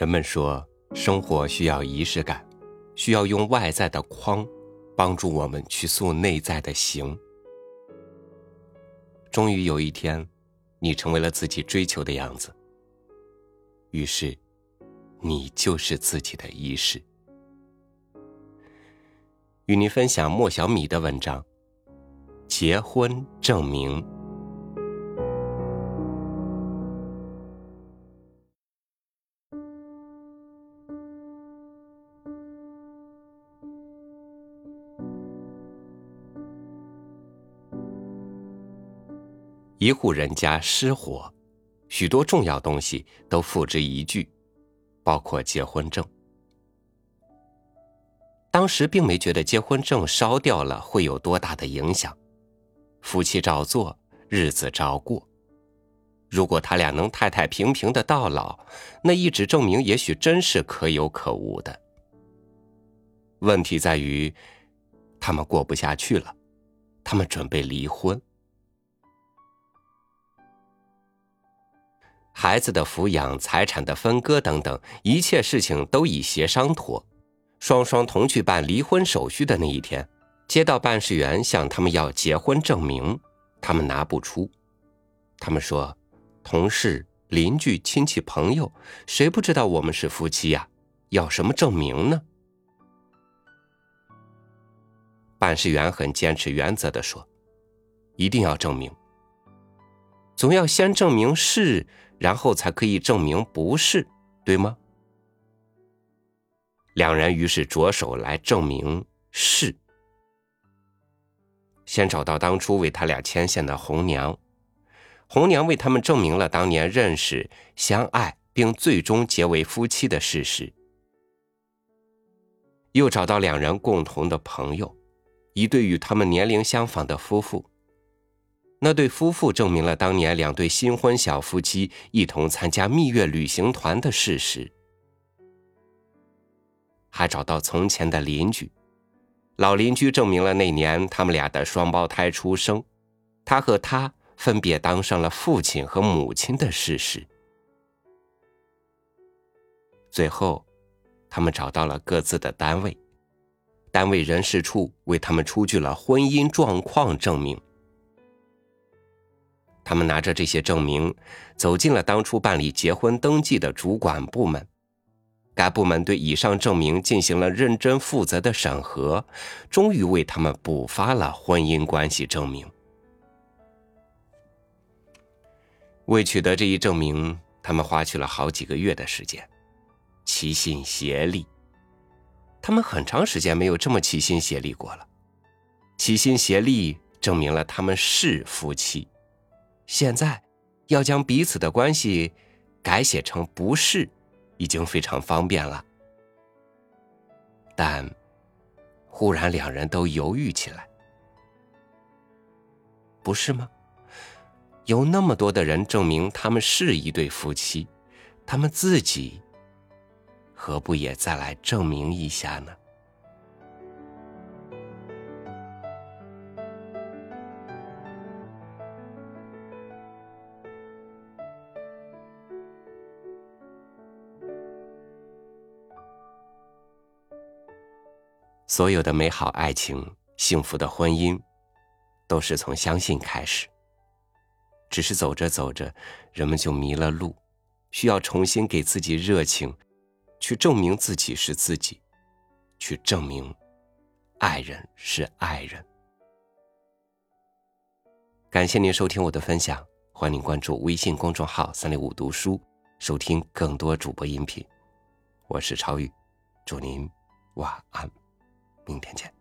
人们说，生活需要仪式感，需要用外在的框帮助我们去塑内在的形。终于有一天，你成为了自己追求的样子，于是，你就是自己的仪式。与您分享莫小米的文章《结婚证明》。一户人家失火，许多重要东西都付之一炬，包括结婚证。当时并没觉得结婚证烧掉了会有多大的影响，夫妻照做，日子照过。如果他俩能太太平平的到老，那一纸证明也许真是可有可无的。问题在于，他们过不下去了，他们准备离婚。孩子的抚养、财产的分割等等，一切事情都已协商妥。双双同去办离婚手续的那一天，街道办事员向他们要结婚证明，他们拿不出。他们说：“同事、邻居、亲戚、朋友，谁不知道我们是夫妻呀？要什么证明呢？”办事员很坚持原则的说：“一定要证明，总要先证明是。”然后才可以证明不是，对吗？两人于是着手来证明是。先找到当初为他俩牵线的红娘，红娘为他们证明了当年认识、相爱，并最终结为夫妻的事实。又找到两人共同的朋友，一对与他们年龄相仿的夫妇。那对夫妇证明了当年两对新婚小夫妻一同参加蜜月旅行团的事实，还找到从前的邻居，老邻居证明了那年他们俩的双胞胎出生，他和他分别当上了父亲和母亲的事实。最后，他们找到了各自的单位，单位人事处为他们出具了婚姻状况证明。他们拿着这些证明，走进了当初办理结婚登记的主管部门。该部门对以上证明进行了认真负责的审核，终于为他们补发了婚姻关系证明。为取得这一证明，他们花去了好几个月的时间，齐心协力。他们很长时间没有这么齐心协力过了。齐心协力证明了他们是夫妻。现在，要将彼此的关系改写成不是，已经非常方便了。但，忽然两人都犹豫起来，不是吗？有那么多的人证明他们是一对夫妻，他们自己何不也再来证明一下呢？所有的美好爱情、幸福的婚姻，都是从相信开始。只是走着走着，人们就迷了路，需要重新给自己热情，去证明自己是自己，去证明爱人是爱人。感谢您收听我的分享，欢迎关注微信公众号“三六五读书”，收听更多主播音频。我是超宇，祝您晚安。明天见。